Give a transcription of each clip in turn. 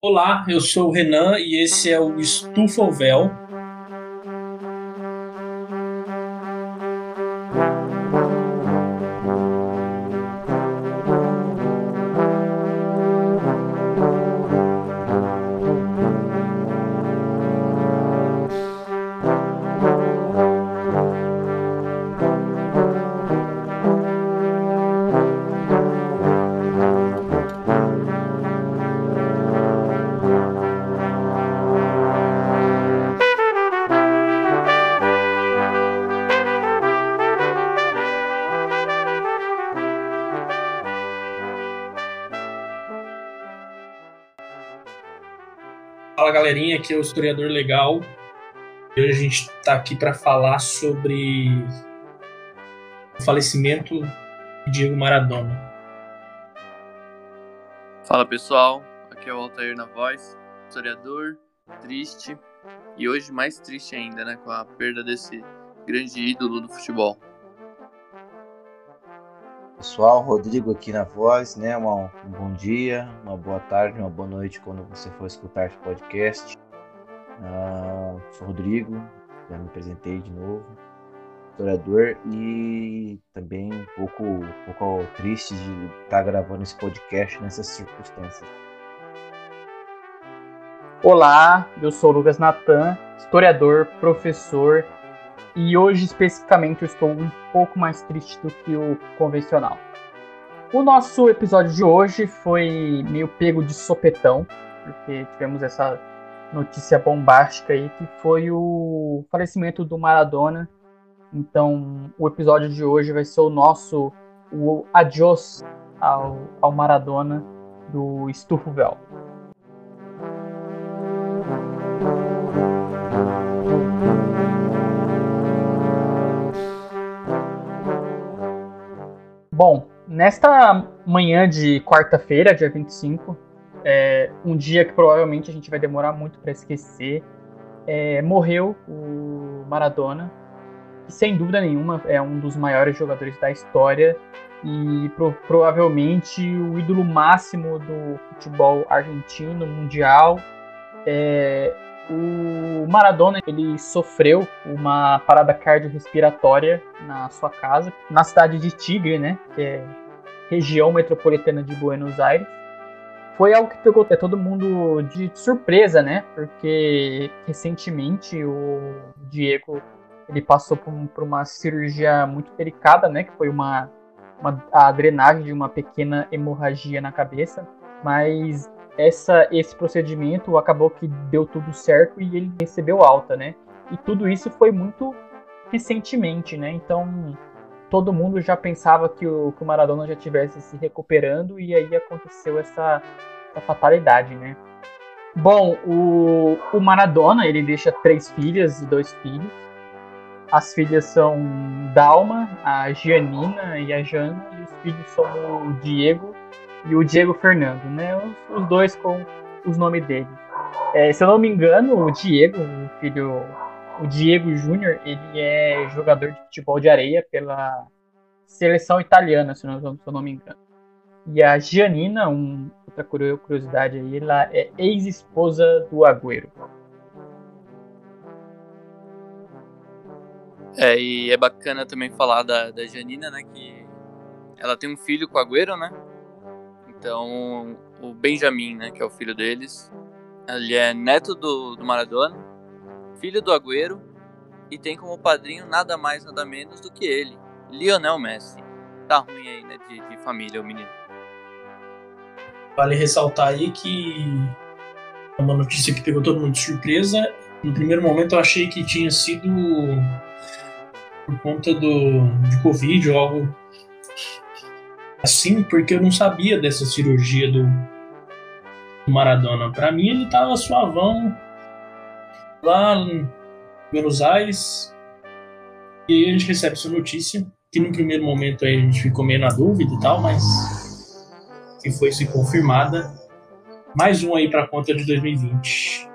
Olá, eu sou o Renan e esse é o Estufa Véu, galerinha, aqui é o Historiador Legal. E hoje a gente está aqui para falar sobre o falecimento de Diego Maradona. Fala pessoal, aqui é o Altair na voz, historiador, triste e hoje mais triste ainda, né, com a perda desse grande ídolo do futebol. Pessoal, Rodrigo aqui na voz, né? Um, bom dia, uma boa tarde, uma boa noite quando você for escutar esse podcast. Uh, sou Rodrigo, já me apresentei de novo, historiador e também um pouco, um pouco triste de estar gravando esse podcast nessas circunstâncias. Olá, eu sou Lucas Natan, historiador, professor e hoje, especificamente, eu estou um pouco mais triste do que o convencional. O nosso episódio de hoje foi meio pego de sopetão, porque tivemos essa notícia bombástica aí, que foi o falecimento do Maradona. Então, o episódio de hoje vai ser o nosso o adiós ao, ao Maradona do Estufo Bom, nesta manhã de quarta-feira, dia 25, é, um dia que provavelmente a gente vai demorar muito para esquecer, é, morreu o Maradona, que sem dúvida nenhuma é um dos maiores jogadores da história e pro, provavelmente o ídolo máximo do futebol argentino, mundial. É, o Maradona ele sofreu uma parada cardiorrespiratória na sua casa, na cidade de Tigre, né, que é região metropolitana de Buenos Aires. Foi algo que pegou todo mundo de surpresa, né? Porque recentemente o Diego ele passou por, por uma cirurgia muito delicada, né? Que foi uma, uma a drenagem de uma pequena hemorragia na cabeça. Mas essa, esse procedimento acabou que deu tudo certo e ele recebeu alta, né? E tudo isso foi muito recentemente, né? Então todo mundo já pensava que o, que o Maradona já estivesse se recuperando e aí aconteceu essa, essa fatalidade, né? Bom, o, o Maradona ele deixa três filhas e dois filhos. As filhas são Dalma, a Gianina e a Jana, e os filhos são o Diego e o Diego Fernando, né? Os, os dois com os nomes dele. É, se eu não me engano, o Diego, o filho, o Diego Júnior, ele é jogador de futebol de areia pela seleção italiana, se não, se eu não me engano. E a Gianina, um, outra curiosidade aí, ela é ex-esposa do Agüero. É, e é bacana também falar da, da Janina, né, que ela tem um filho com o Agüero, né, então, o Benjamin, né, que é o filho deles, ele é neto do, do Maradona, filho do Agüero e tem como padrinho nada mais, nada menos do que ele, Lionel Messi. Tá ruim aí, né, de, de família o menino. Vale ressaltar aí que é uma notícia que pegou todo mundo de surpresa. No primeiro momento eu achei que tinha sido por conta do, de Covid ou algo assim, porque eu não sabia dessa cirurgia do, Maradona. Para mim, ele tava suavão lá em Buenos Aires. E aí a gente recebe essa notícia, que no primeiro momento a gente ficou meio na dúvida e tal, mas que foi se confirmada. Mais um aí para conta de 2020.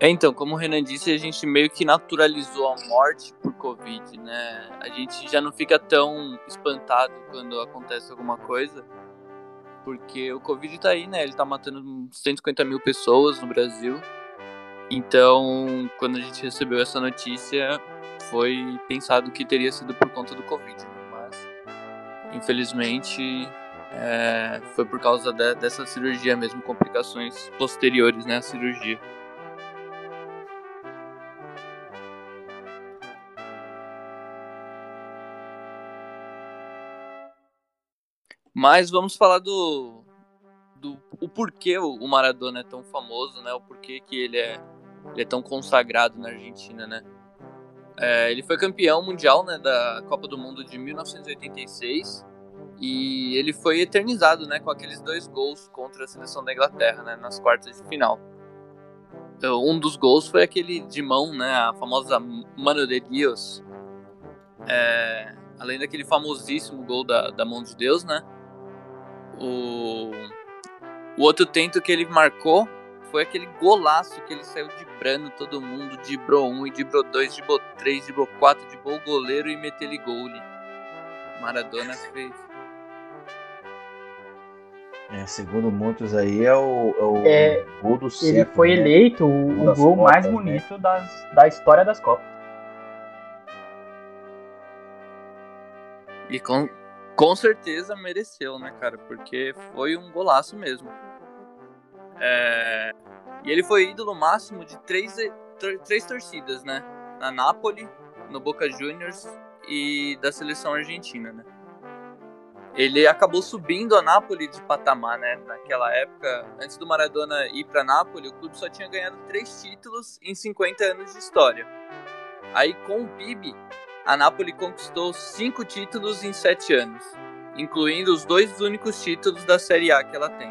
É, então, como o Renan disse, a gente meio que naturalizou a morte por Covid, né? A gente já não fica tão espantado quando acontece alguma coisa, Porque o Covid tá aí, né? Ele tá matando 150 mil pessoas no Brasil. Então, quando a gente recebeu essa notícia, foi pensado que teria sido por conta do Covid. Né? Mas, infelizmente, é, foi por causa de, dessa cirurgia mesmo, complicações posteriores né, à cirurgia. Mas vamos falar do, do o porquê o Maradona é tão famoso, né? O porquê que ele é, ele é tão consagrado na Argentina, né? É, ele foi campeão mundial né, da Copa do Mundo de 1986 e ele foi eternizado né, com aqueles dois gols contra a seleção da Inglaterra né, nas quartas de final. Então, um dos gols foi aquele de mão, né, a famosa Mano de Dios. É, além daquele famosíssimo gol da, da mão de Deus, né? O, o outro tento que ele marcou foi aquele golaço que ele saiu dibrando todo mundo, dibrou um, e dibrou dois, dibrou três, dibrou quatro, dibrou o goleiro e meteu ele gol. Maradona fez. É, segundo muitos aí é o, é o é, gol do século. Ele foi né? eleito o, o gol Copas, mais né? bonito né? das, da história das Copas. E com, com certeza mereceu, né, cara? Porque foi um golaço mesmo. É... E ele foi ídolo máximo de três, três torcidas, né? Na Napoli, no Boca Juniors e da seleção argentina, né? Ele acabou subindo a Napoli de patamar, né? Naquela época, antes do Maradona ir para Napoli, o clube só tinha ganhado três títulos em 50 anos de história. Aí com o Bibi, a Napoli conquistou cinco títulos em sete anos, incluindo os dois únicos títulos da Série A que ela tem.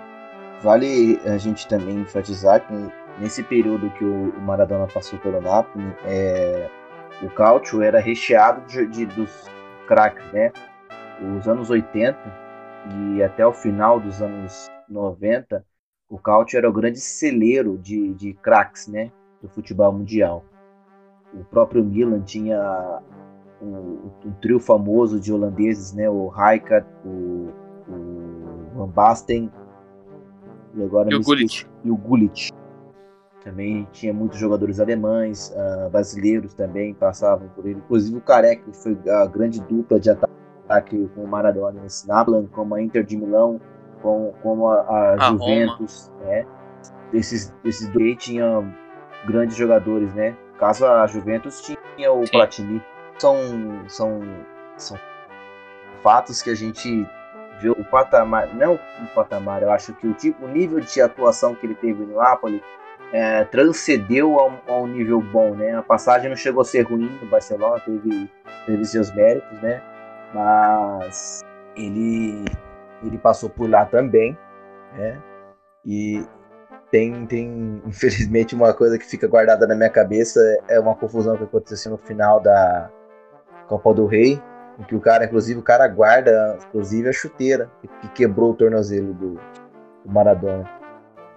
Vale a gente também enfatizar que nesse período que o Maradona passou pelo Napoli, é, o Cautio era recheado de, de, dos craques, né? Os anos 80 e até o final dos anos 90, o Cautio era o grande celeiro de, de craques, né? Do futebol mundial. O próprio Milan tinha um, um, trio famoso de holandeses, né? O Rijkaard, o, o Van Basten e agora e o Gullit. E o Gullit. Também tinha muitos jogadores alemães, uh, brasileiros também passavam por ele. Inclusive o Careca, que foi a grande dupla de ataque com o Maradona nesse Nablan, como a Inter de Milão, com, como a, a, a Juventus. Né? Esses, esses dois tinham grandes jogadores, né? Caso a Juventus tinha o Sim. Platini são, são, são fatos que a gente vê o patamar, não o patamar, eu acho que o tipo, o nível de atuação que ele teve no Napoli é, transcendeu a a um, nível bom, né? A passagem não chegou a ser ruim no Barcelona, teve, teve seus méritos, né? Mas ele, ele passou por lá também, né? E tem, tem, infelizmente, uma coisa que fica guardada na minha cabeça, é uma confusão que aconteceu no final da, Copa do Rei, em que o cara, inclusive, o cara guarda, inclusive, a chuteira que quebrou o tornozelo do, do Maradona.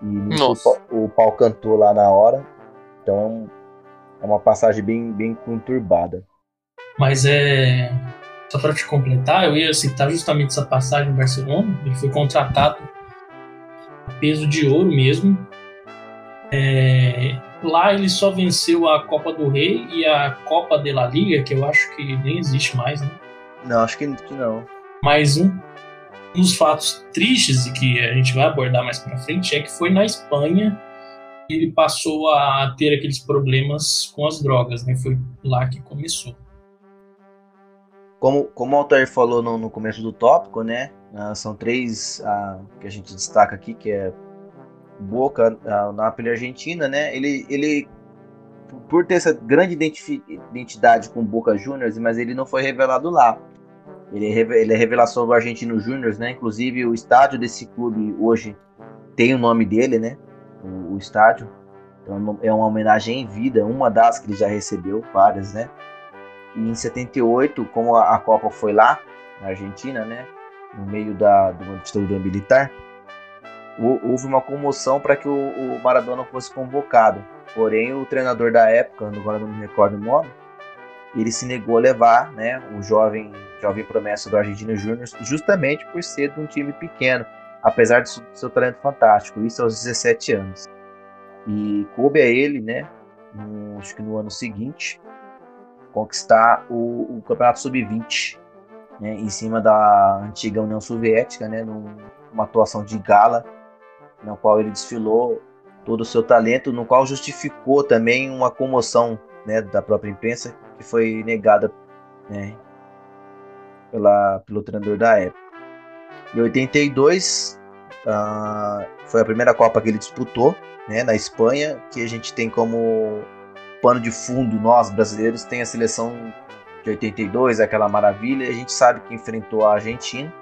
E o, o pau cantou lá na hora. Então é uma passagem bem, bem conturbada. Mas é. Só para te completar, eu ia citar justamente essa passagem em Barcelona. Ele foi contratado a peso de ouro mesmo. É, Lá ele só venceu a Copa do Rei e a Copa de la Liga, que eu acho que nem existe mais, né? Não, acho que, que não. Mas um, um dos fatos tristes e que a gente vai abordar mais para frente é que foi na Espanha que ele passou a ter aqueles problemas com as drogas, né? Foi lá que começou. Como, como o Altair falou no, no começo do tópico, né? Uh, são três uh, que a gente destaca aqui, que é Boca, o Napoli Argentina, né? Ele, ele por ter essa grande identidade com Boca Juniors, mas ele não foi revelado lá. Ele é, ele é revelação do Argentino Juniors, né? Inclusive o estádio desse clube hoje tem o nome dele, né? O, o estádio. Então é uma homenagem em vida, uma das que ele já recebeu, várias, né? E em 78, como a, a Copa foi lá, na Argentina, né? No meio da, de uma ditadura militar, houve uma comoção para que o, Maradona fosse convocado. Porém, o treinador da época, agora não me recordo o nome, ele se negou a levar né, o jovem, jovem promessa do Argentina Júnior, justamente por ser de um time pequeno. apesar do seu talento fantástico, isso aos 17 anos. E coube a ele, né, no, acho que no ano seguinte, conquistar o, o Campeonato Sub-20, né, em cima da antiga União Soviética, né, numa atuação de gala, na qual ele desfilou todo o seu talento, no qual justificou também uma comoção né, da própria imprensa que foi negada né, pela, pelo treinador da época. Em 82 uh, ah, foi a primeira Copa que ele disputou né, na Espanha, que a gente tem como pano de fundo, nós brasileiros, tem a seleção de 82, aquela maravilha, a gente sabe que enfrentou a Argentina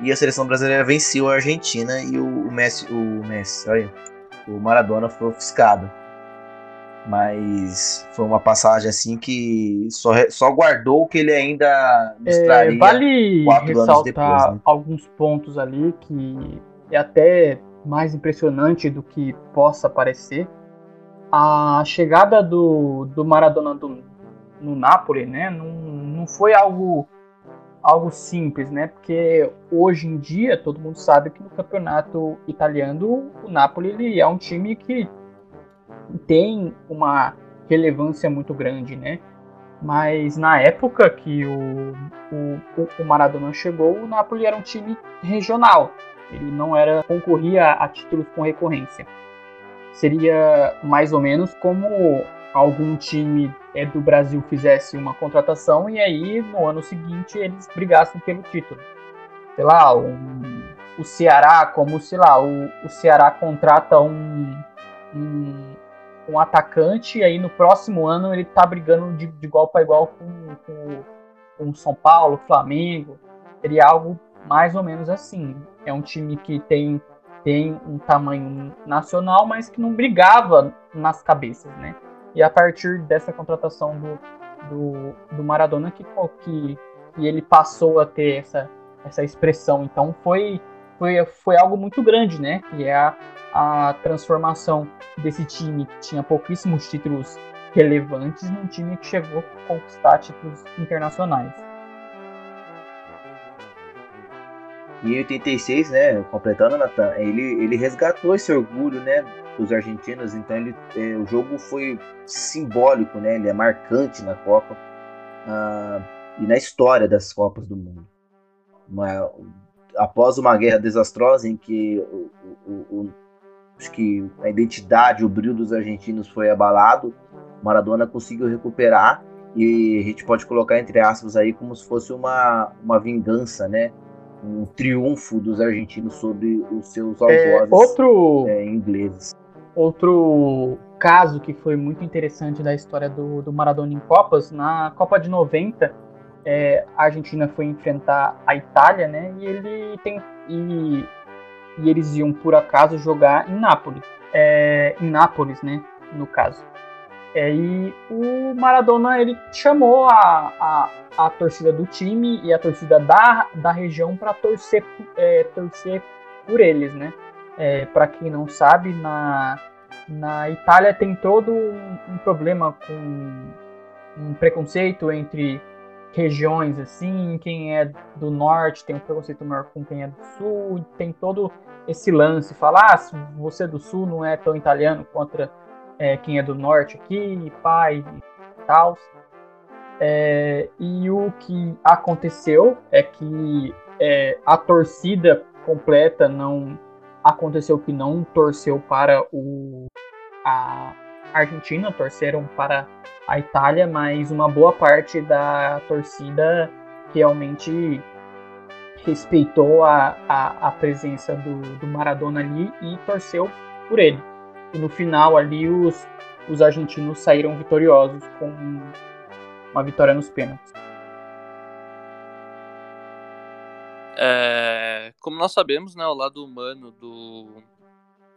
e a seleção brasileira venceu a Argentina e o, Messi, o Messi, olha, o Maradona foi ofuscado. Mas foi uma passagem assim que só, só guardou o que ele ainda mostraria. É, vale ressaltar depois, né? alguns pontos ali que é até mais impressionante do que possa parecer. A chegada do, do Maradona do, no Napoli, né, não, não foi algo algo simples, né? Porque hoje em dia todo mundo sabe que no campeonato italiano o Napoli ele é um time que tem uma relevância muito grande, né? Mas na época que o, o, o Maradona chegou, o Napoli era um time regional. Ele não era concorria a títulos com recorrência. Seria mais ou menos como algum time é, do Brasil fizesse uma contratação e aí no ano seguinte eles brigassem pelo título. Sei lá, um, o Ceará, como sei lá, o, o Ceará contrata um, um, um, atacante e aí no próximo ano ele tá brigando de, de igual para igual com, com, com São Paulo, Flamengo. Seria algo mais ou menos assim. É um time que tem, tem um tamanho nacional, mas que não brigava nas cabeças, né? E a partir dessa contratação do, do, do Maradona que, que, que ele passou a ter essa, essa expressão. Então foi, foi, foi algo muito grande, né? Que é a, a transformação desse time que tinha pouquíssimos títulos relevantes num time que chegou a conquistar títulos internacionais. E em 86, né, completando, Nathan, ele, ele resgatou esse orgulho, né, dos argentinos, então ele, é, o jogo foi simbólico, né, ele é marcante na Copa ah, e na história das Copas do Mundo. Uma, após uma guerra desastrosa em que o, o, o, acho que a identidade, o brilho dos argentinos foi abalado, Maradona conseguiu recuperar e a gente pode colocar entre aspas aí como se fosse uma, uma vingança, né, um triunfo dos argentinos sobre os seus é, algozes é, outro, é, ingleses. Outro caso que foi muito interessante da história do, do Maradona em Copas, na Copa de 90, é, a Argentina foi enfrentar a Itália, né? E ele tem e, e eles iam por acaso jogar em Nápoles, é, em Nápoles, né? No caso. É, e o Maradona ele chamou a, a, a, torcida do time e a torcida da, da região para torcer, é, torcer por eles, né? É, para quem não sabe, na, na Itália tem todo um, um, problema com um preconceito entre regiões, assim, quem é do norte tem um preconceito maior com quem é do sul, tem todo esse lance, falar ah, você é do sul não é tão italiano contra é, quem é do norte aqui, pai e tal. É, e o que aconteceu é que é, a torcida completa não aconteceu que não torceu para o a Argentina, torceram para a Itália, mas uma boa parte da torcida realmente respeitou a, a, a presença do, do Maradona ali e torceu por ele. E no final ali os, os argentinos saíram vitoriosos com uma vitória nos pênaltis. É, como nós sabemos, né, o lado humano do,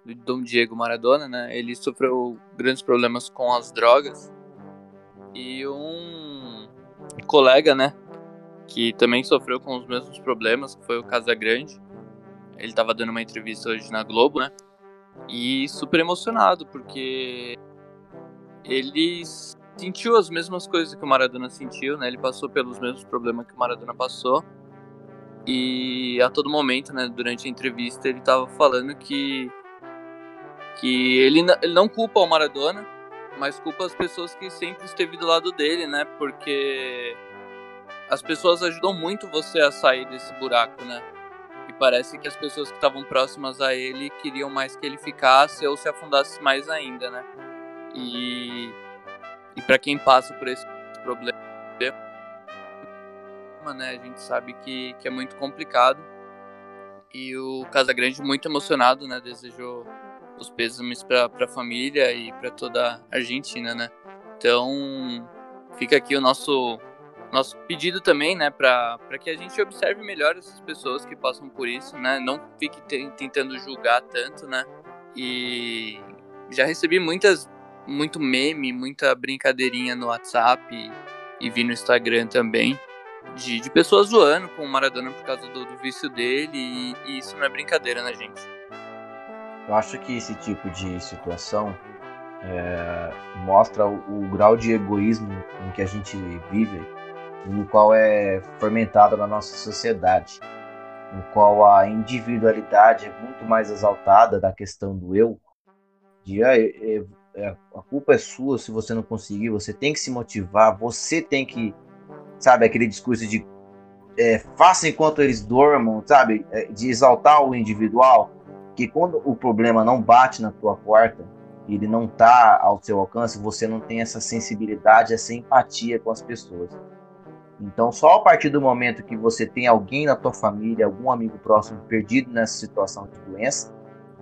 do Dom Diego Maradona, né, ele sofreu grandes problemas com as drogas e um colega, né, que também sofreu com os mesmos problemas, que foi o Casagrande. Ele estava dando uma entrevista hoje na Globo, né, e super emocionado, porque ele sentiu as mesmas coisas que o Maradona sentiu, né? Ele passou pelos mesmos problemas que o Maradona passou. E a todo momento, né, durante a entrevista, ele estava falando que que ele, ele não culpa o Maradona, mas culpa as pessoas que sempre esteve do lado dele, né? Porque as pessoas ajudam muito você a sair desse buraco, né? E parece que as pessoas que estavam próximas a ele queriam mais que ele ficasse ou se afundasse mais ainda, né? E, e para quem passa por esse problema, né, a gente sabe que, que é muito complicado. E o Casagrande, muito emocionado, né, desejou os pêsames para a família e para toda a Argentina, né? Então, fica aqui o nosso nosso pedido também, né, para que a gente observe melhor essas pessoas que passam por isso, né? Não fique tentando julgar tanto, né? E já recebi muitas muito meme, muita brincadeirinha no WhatsApp e, e vi no Instagram também de, de pessoas zoando com o Maradona por causa do, do vício dele e, e isso não é brincadeira, né, gente? Eu acho que esse tipo de situação é, mostra o, o, grau de egoísmo em que a gente vive, no qual é fomentado na nossa sociedade, no qual a individualidade é muito mais exaltada da questão do eu, de ah, é, é, a culpa é sua se você não conseguir, você tem que se motivar, você tem que, sabe, aquele discurso de é, faça enquanto eles dormam, sabe, é, de exaltar o individual que quando o problema não bate na tua porta, ele não está ao seu alcance, você não tem essa sensibilidade, essa empatia com as pessoas. Então, só a partir do momento que você tem alguém na tua família, algum amigo próximo perdido nessa situação de doença,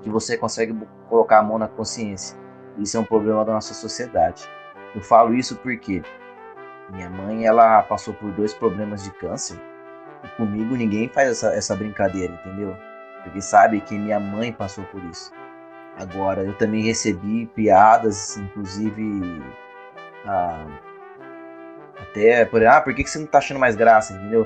que você consegue colocar a mão na consciência. Isso é um problema da nossa sociedade. Eu falo isso porque minha mãe ela passou por dois problemas de câncer e comigo ninguém faz essa, essa brincadeira, entendeu? porque sabe que minha mãe passou por isso. Agora, eu também recebi piadas, inclusive. Ah, até por ah, por que você não tá achando mais graça, entendeu?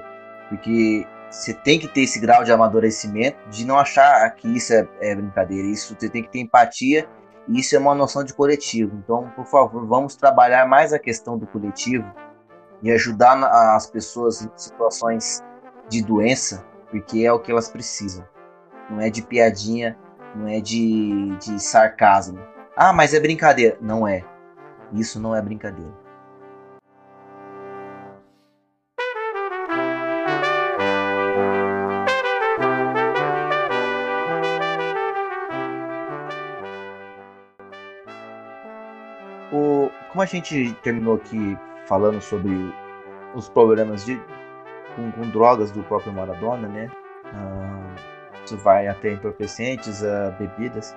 Porque você tem que ter esse grau de amadurecimento, de não achar que isso é, é brincadeira. Isso você tem que ter empatia e isso é uma noção de coletivo. Então, por favor, vamos trabalhar mais a questão do coletivo e ajudar as pessoas em situações de doença, porque é o que elas precisam não é de piadinha, não é de, de sarcasmo. Ah, mas é brincadeira. Não é. Isso não é brincadeira. O, como a gente terminou aqui falando sobre os problemas de, com, com drogas do próprio Maradona, né? Ah, isso vai até entorpecentes, a bebidas.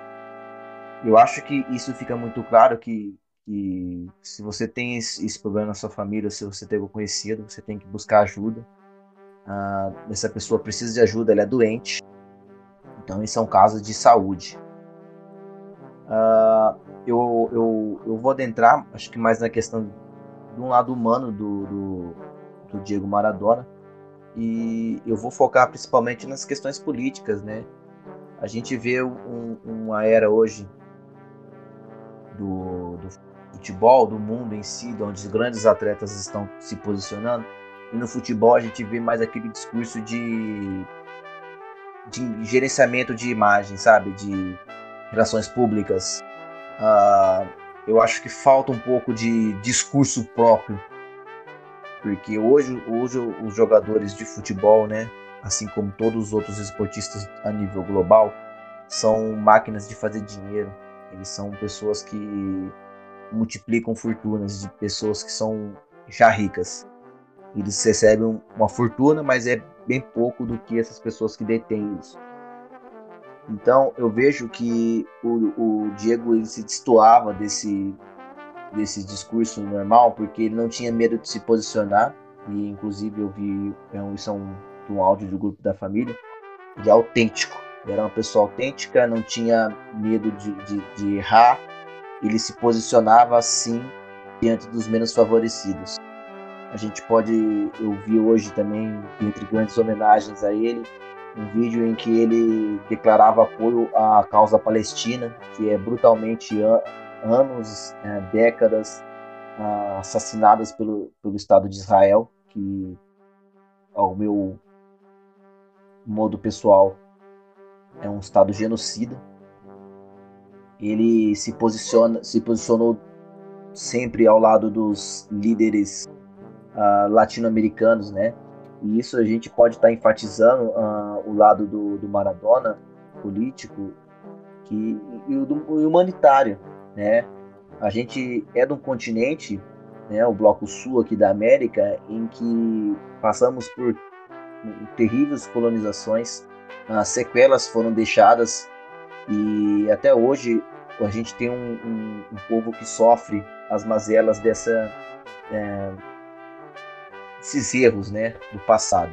Eu acho que isso fica muito claro que, que se você tem esse, problema na sua família, se você tem algum conhecido, você tem que buscar ajuda. Ah, essa pessoa precisa de ajuda, ela é doente. Então isso é um caso de saúde. Ah, eu, eu, eu vou adentrar, acho que mais na questão de um lado humano do, do, do Diego Maradona e eu vou focar principalmente nas questões políticas, né? A gente vê um, uma era hoje do, do, futebol, do mundo em si, onde os grandes atletas estão se posicionando. E no futebol a gente vê mais aquele discurso de, de gerenciamento de imagem, sabe? De relações públicas. Uh, eu acho que falta um pouco de discurso próprio porque hoje, hoje os jogadores de futebol, né, assim como todos os outros esportistas a nível global, são máquinas de fazer dinheiro. Eles são pessoas que multiplicam fortunas de pessoas que são já ricas. Eles recebem uma fortuna, mas é bem pouco do que essas pessoas que detêm isso. Então eu vejo que o, o Diego ele se destoava desse desse discurso normal, porque ele não tinha medo de se posicionar. E inclusive eu vi é isso é um, um áudio do grupo da família. Ele é autêntico. Ele era uma pessoa autêntica, não tinha medo de, de, de errar. Ele se posicionava assim diante dos menos favorecidos. A gente pode, eu vi hoje também, entre grandes homenagens a ele, um vídeo em que ele declarava apoio à causa palestina, que é brutalmente anos, é, décadas uh, assassinadas pelo, pelo Estado de Israel, que ao meu modo pessoal, é um Estado genocida. Ele se posiciona, se posicionou sempre ao lado dos líderes uh, latino-americanos, né? E isso a gente pode estar tá enfatizando uh, o lado do, do, Maradona, político, que, e o, do, humanitário, né? A gente é de um continente, né, o Bloco Sul aqui da América, em que passamos por terríveis colonizações, as sequelas foram deixadas e até hoje a gente tem um, um, um povo que sofre as mazelas dessa é, esses erros né, do passado.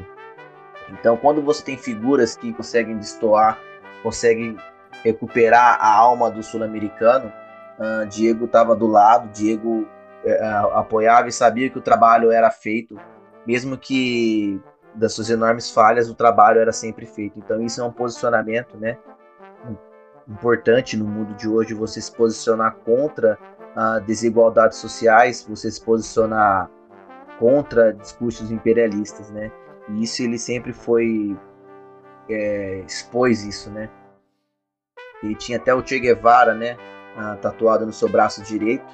Então, quando você tem figuras que conseguem destoar, conseguem recuperar a alma do sul-americano, uh, Diego estava do lado, Diego uh, apoiava e sabia que o trabalho era feito, mesmo que das suas enormes falhas, o trabalho era sempre feito. Então, isso é um posicionamento né, importante no mundo de hoje, você se posicionar contra uh, desigualdades sociais, você se posicionar contra discursos imperialistas, né? E isso ele sempre foi é, expôs isso, né? Ele tinha até o Che Guevara, né? Tatuado no seu braço direito,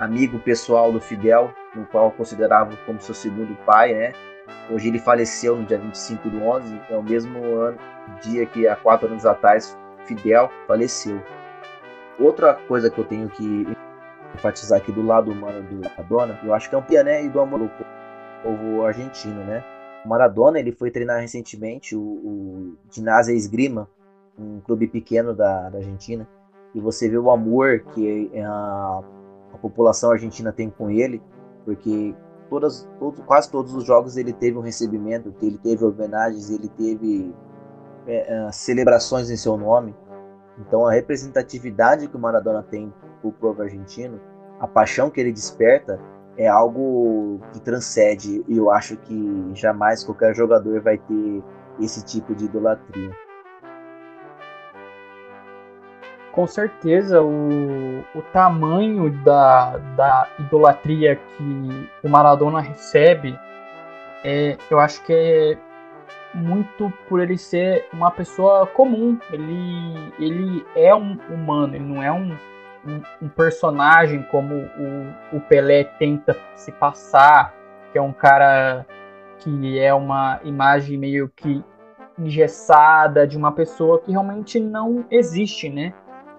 amigo pessoal do Fidel, no qual considerava como seu segundo pai, né? Hoje ele faleceu no dia 25 do 11, é o mesmo ano, dia que há quatro anos atrás Fidel faleceu. Outra coisa que eu tenho que enfatizar aqui do lado humano do Maradona, eu acho que é um piané e do amor do povo argentino, né? O Maradona ele foi treinar recentemente o, o Ginásio Esgrima, um clube pequeno da, da, Argentina, e você vê o amor que a, a população argentina tem com ele, porque todas, todos, quase todos os jogos ele teve um recebimento, ele teve homenagens, ele teve é, celebrações em seu nome. Então a representatividade que o Maradona tem o povo argentino, a paixão que ele desperta é algo que transcende e eu acho que jamais qualquer jogador vai ter esse tipo de idolatria. Com certeza, o, o tamanho da, da idolatria que o Maradona recebe, é, eu acho que é muito por ele ser uma pessoa comum. Ele, ele é um humano, ele não é um, um, um personagem como o, o Pelé tenta se passar, que é um cara que é uma imagem meio que engessada de uma pessoa que realmente não existe, né?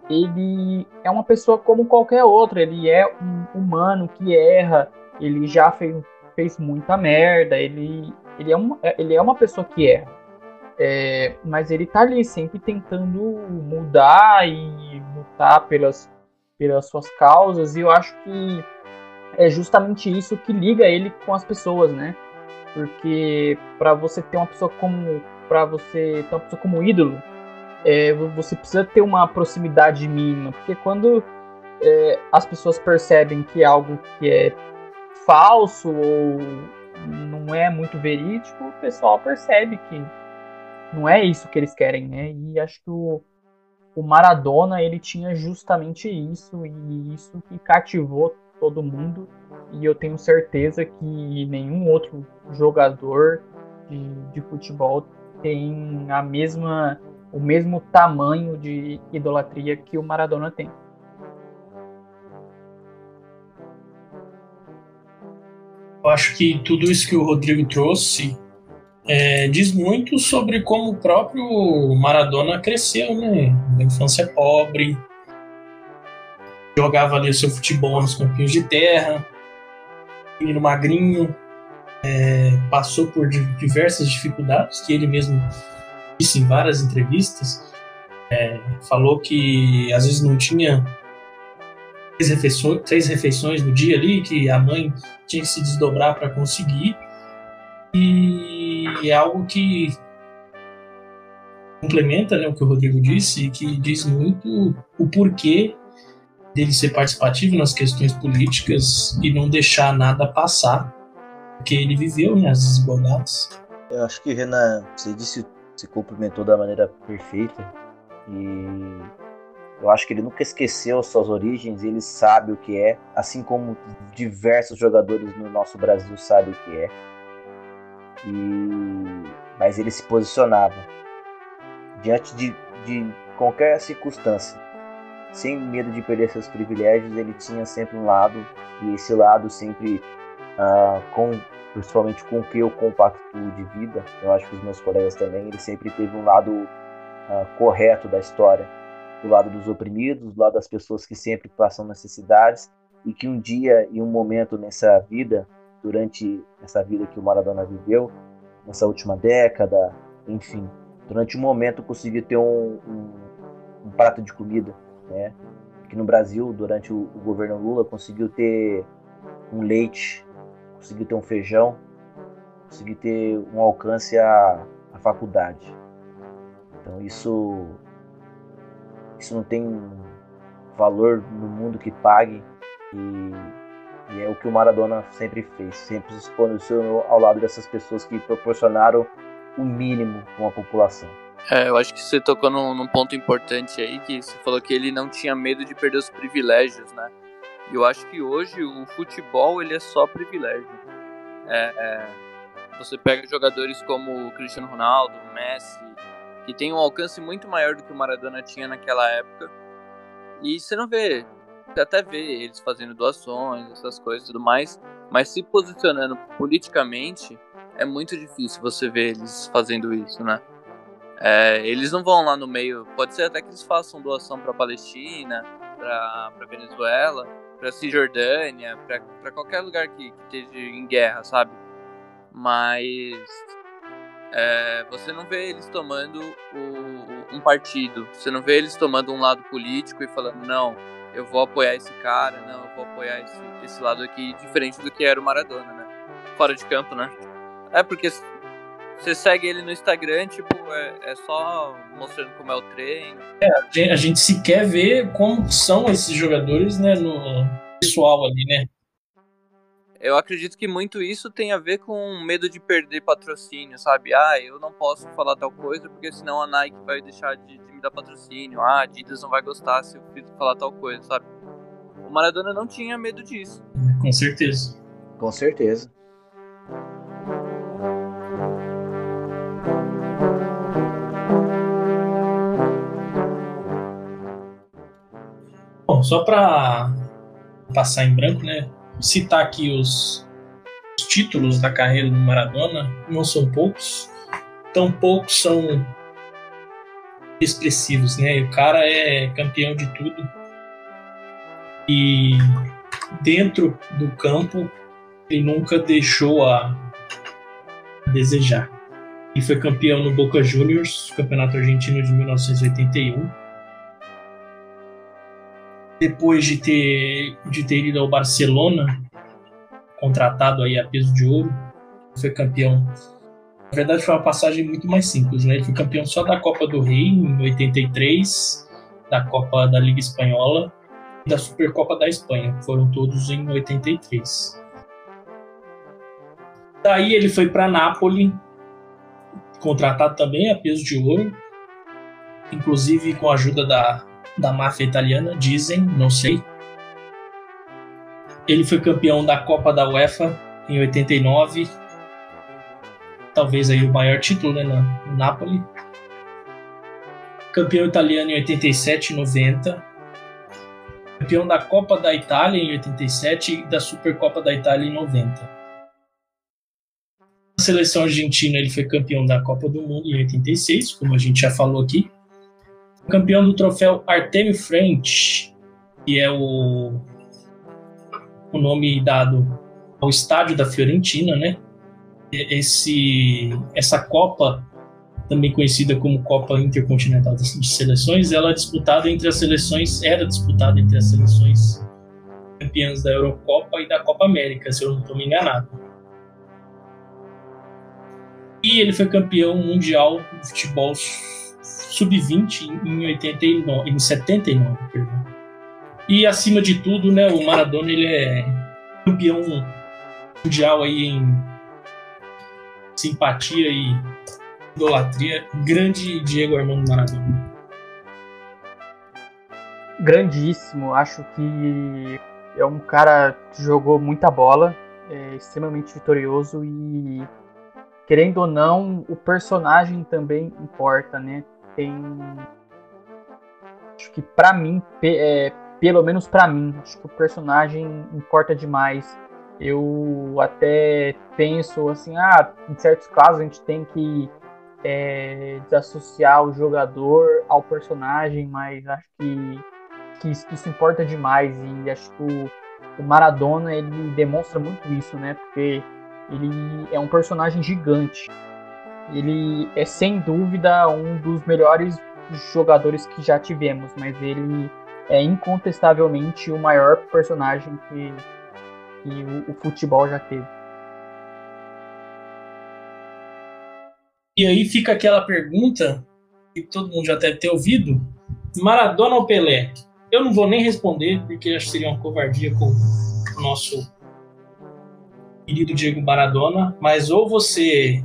Ele é uma pessoa como qualquer outra, ele é um humano que erra, ele já fez, fez muita merda, ele ele é uma, ele é uma pessoa que erra. É, mas ele tá ali sempre tentando mudar e lutar pelas, pelas suas causas, e eu acho que é justamente isso que liga ele com as pessoas, né? Porque para você ter uma pessoa como para você ter uma pessoa como ídolo, é, você precisa ter uma proximidade mínima, porque quando é, as pessoas percebem que é algo que é falso ou não é muito verídico, o pessoal percebe que não é isso que eles querem, né? E acho que o, o Maradona ele tinha justamente isso e isso que cativou todo mundo e eu tenho certeza que nenhum outro jogador de, de futebol tem a mesma o mesmo tamanho de idolatria que o Maradona tem. Eu acho que tudo isso que o Rodrigo trouxe é, diz muito sobre como o próprio Maradona cresceu, né? Na infância pobre, jogava ali o seu futebol nos campinhos de terra, menino magrinho, é, passou por diversas dificuldades que ele mesmo disse em várias entrevistas. É, falou que às vezes não tinha três refeições, três refeições no dia ali, que a mãe tinha que se desdobrar para conseguir. E é algo que complementa né, o que o Rodrigo disse e que diz muito o porquê dele ser participativo nas questões políticas e não deixar nada passar, porque ele viveu né, as desigualdades. Eu acho que, Renan, você disse, se cumprimentou da maneira perfeita e eu acho que ele nunca esqueceu suas origens, ele sabe o que é, assim como diversos jogadores no nosso Brasil sabem o que é. E mas ele se posicionava diante de, de qualquer circunstância. Sem medo de perder seus privilégios, ele tinha sempre um lado, e esse lado sempre, uh, com, principalmente com o que eu compacto de vida, eu acho que os meus colegas também, ele sempre teve um lado uh, correto da história, do lado dos oprimidos, do lado das pessoas que sempre passam necessidades, e que um dia, em um momento nessa vida, durante essa vida que o Maradona viveu, nessa última década, enfim, durante um momento conseguiu ter um, um, um prato de comida, né? Aqui no Brasil, durante o, o, governo Lula, conseguiu ter um leite, conseguiu ter um feijão, conseguiu ter um alcance à, à faculdade. Então isso, isso não tem valor no mundo que pague e e é o que o Maradona sempre fez, sempre se posicionou ao lado dessas pessoas que proporcionaram o mínimo com a população. É, eu acho que você tocou num, num, ponto importante aí, que você falou que ele não tinha medo de perder os privilégios, né? E eu acho que hoje o futebol ele é só privilégio. É, é, você pega jogadores como Cristiano Ronaldo, Messi, que tem um alcance muito maior do que o Maradona tinha naquela época, e você não vê até vê eles fazendo doações, essas coisas e tudo mais, mas se posicionando politicamente, é muito difícil você ver eles fazendo isso, né? É, eles não vão lá no meio, pode ser até que eles façam doação para Palestina, para Venezuela, para Cisjordânia, para qualquer lugar que, que esteja em guerra, sabe? Mas é, você não vê eles tomando o, um partido, você não vê eles tomando um lado político e falando, não, eu vou apoiar esse cara, não, eu vou apoiar esse, esse lado aqui, diferente do que era o Maradona, né? Fora de campo, né? É porque você segue ele no Instagram, tipo, é, é só mostrando como é o treino. É, a gente sequer vê como são esses jogadores, né, no pessoal ali, né? Eu acredito que muito isso tem a ver com medo de perder patrocínio, sabe? Ah, eu não posso falar tal coisa porque senão a Nike vai deixar de, de me dar patrocínio. Ah, a Adidas não vai gostar se eu falar tal coisa, sabe? O Maradona não tinha medo disso. Com certeza. Com certeza. Bom, só para passar em branco, né? Citar aqui os, os títulos da carreira do Maradona, não são poucos, tão poucos são expressivos, né? O cara é campeão de tudo e dentro do campo ele nunca deixou a desejar. E foi campeão no Boca Juniors, campeonato argentino de 1981 depois de ter, de ter ido ao Barcelona, contratado aí a peso de ouro, foi campeão. Na verdade, foi uma passagem muito mais simples, né? Ele foi campeão só da Copa do Rei em 83, da Copa da Liga Espanhola e da Supercopa da Espanha. Foram todos em 83. Daí ele foi para Nápoles, contratado também a peso de ouro, inclusive com a ajuda da da máfia italiana, dizem, não sei. Ele foi campeão da Copa da UEFA em 89, talvez aí o maior título, né, no Napoli. Campeão italiano em 87 e 90. Campeão da Copa da Itália em 87 e da Supercopa da Itália em 90. Na seleção argentina ele foi campeão da Copa do Mundo em 86, como a gente já falou aqui campeão do troféu Artemio French, que é o, o nome dado ao estádio da Fiorentina, né? Esse, essa Copa, também conhecida como Copa Intercontinental de Seleções, ela é disputada entre as seleções, era disputada entre as seleções campeãs da Eurocopa e da Copa América, se eu não estou me enganado. E ele foi campeão mundial de futebol sub-20 em 89, em 79, perdão. E acima de tudo, né, o Maradona ele é campeão mundial aí em simpatia e idolatria. Grande Diego Armando Maradona. Grandíssimo, acho que é um cara que jogou muita bola, é extremamente vitorioso e querendo ou não, o personagem também importa, né? Tem. Acho que para mim, é, pelo menos para mim, acho que o personagem importa demais. Eu até penso assim, ah, em certos casos a gente tem que é, desassociar o jogador ao personagem, mas acho que, que isso, isso importa demais e acho que o, o Maradona ele demonstra muito isso, né? Porque ele é um personagem gigante. Ele é sem dúvida um dos melhores jogadores que já tivemos, mas ele é incontestavelmente o maior personagem que, que o, o futebol já teve. E aí fica aquela pergunta que todo mundo já deve ter ouvido: Maradona ou Pelé? Eu não vou nem responder, porque acho que seria uma covardia com o nosso querido Diego Maradona, mas ou você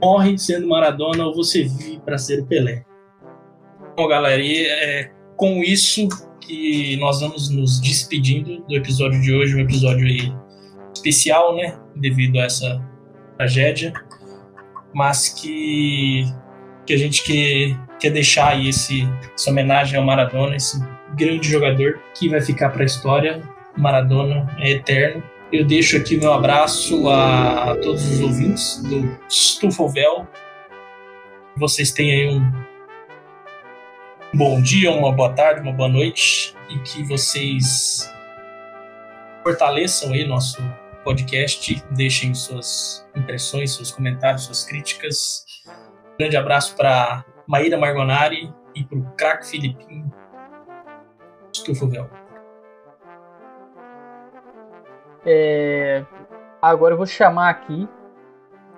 morre sendo Maradona ou você vive para ser o Pelé. Bom, galera, e é com isso que nós vamos nos despedindo do episódio de hoje, um episódio aí especial, né, devido a essa tragédia, mas que, que a gente quer, quer deixar aí esse, essa homenagem ao Maradona, esse grande jogador que vai ficar para a história. Maradona é eterno eu deixo aqui meu abraço a, todos os ouvintes do Stufovel. Vocês tenham um bom dia, uma boa tarde, uma boa noite e que vocês fortaleçam aí nosso podcast, deixem suas impressões, seus comentários, suas críticas. Um grande abraço para Maíra Margonari e para o craque Filipinho Stufovel. É, agora eu vou chamar aqui,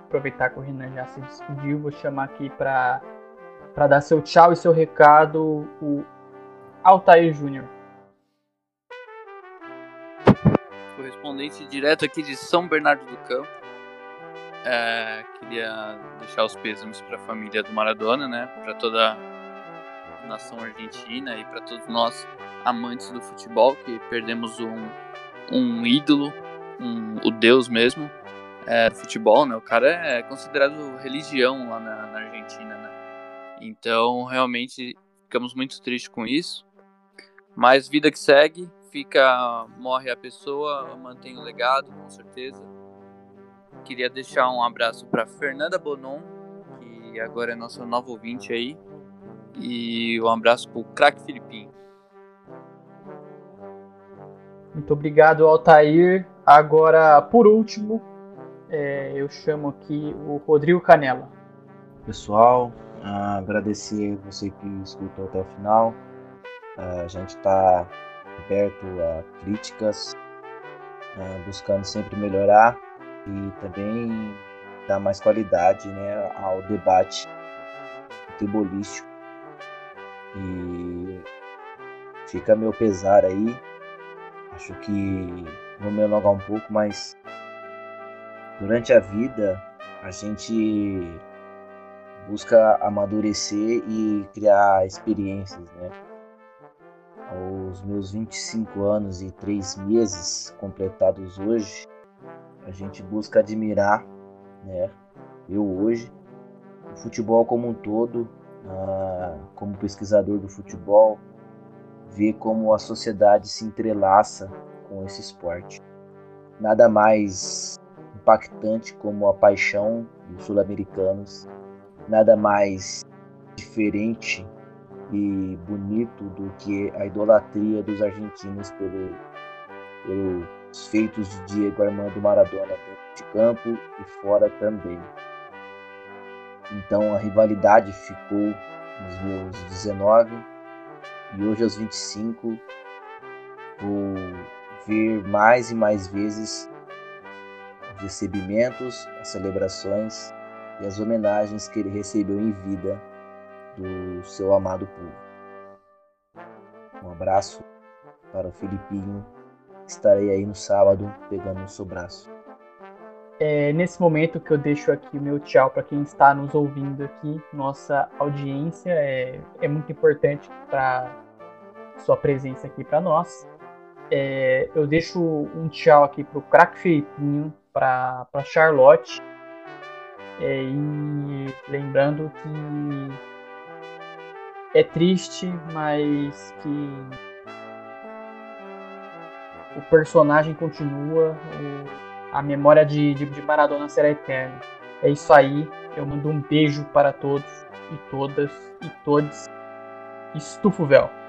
aproveitar que o Renan já se despediu, vou chamar aqui para para dar seu tchau e seu recado o Altair Júnior. Correspondente direto aqui de São Bernardo do Campo. É, queria deixar os pêsames para a família do Maradona, né? Para toda a nação argentina e para todos nós amantes do futebol que perdemos um um ídolo, um, o deus mesmo, é, futebol, né? O cara é considerado religião lá na, na Argentina, né? Então, realmente, ficamos muito tristes com isso. Mas vida que segue, fica, morre a pessoa, mantém o legado, com certeza. Queria deixar um abraço para Fernanda Bonon, que agora é nossa nova ouvinte aí. E um abraço pro craque Filipinho. Muito obrigado, Altair. Agora, por último, é, eu chamo aqui o Rodrigo Canela. Pessoal, agradecer você que escutou até o final. A gente está aberto a críticas, uh, buscando sempre melhorar e também dar mais qualidade né, ao debate futebolístico. E fica meu pesar aí Acho que vou me alongar um pouco, mas durante a vida a gente busca amadurecer e criar experiências, né? Aos meus 25 anos e 3 meses completados hoje, a gente busca admirar, né? Eu hoje, o futebol como um todo, ah, como pesquisador do futebol, ver como a sociedade se entrelaça com esse esporte. Nada mais impactante como a paixão dos sul-americanos, nada mais diferente e bonito do que a idolatria dos argentinos pelo, pelos feitos de Diego Armando Maradona dentro de campo e fora também. Então a rivalidade ficou nos meus 19 e hoje, aos 25, vou ver mais e mais vezes os recebimentos, as celebrações e as homenagens que ele recebeu em vida do seu amado povo. Um abraço para o Filipinho. Estarei aí no sábado pegando o seu braço. É nesse momento que eu deixo aqui o meu tchau para quem está nos ouvindo aqui. Nossa audiência é, é muito importante para sua presença aqui para nós. É, eu deixo um tchau aqui para o craque Felipinho, para Charlotte É, e lembrando que é triste, mas que o personagem continua, o, a memória de, de, de Maradona será eterna. É isso aí, eu mando um beijo para todos e todas e todos. Estufa o véu.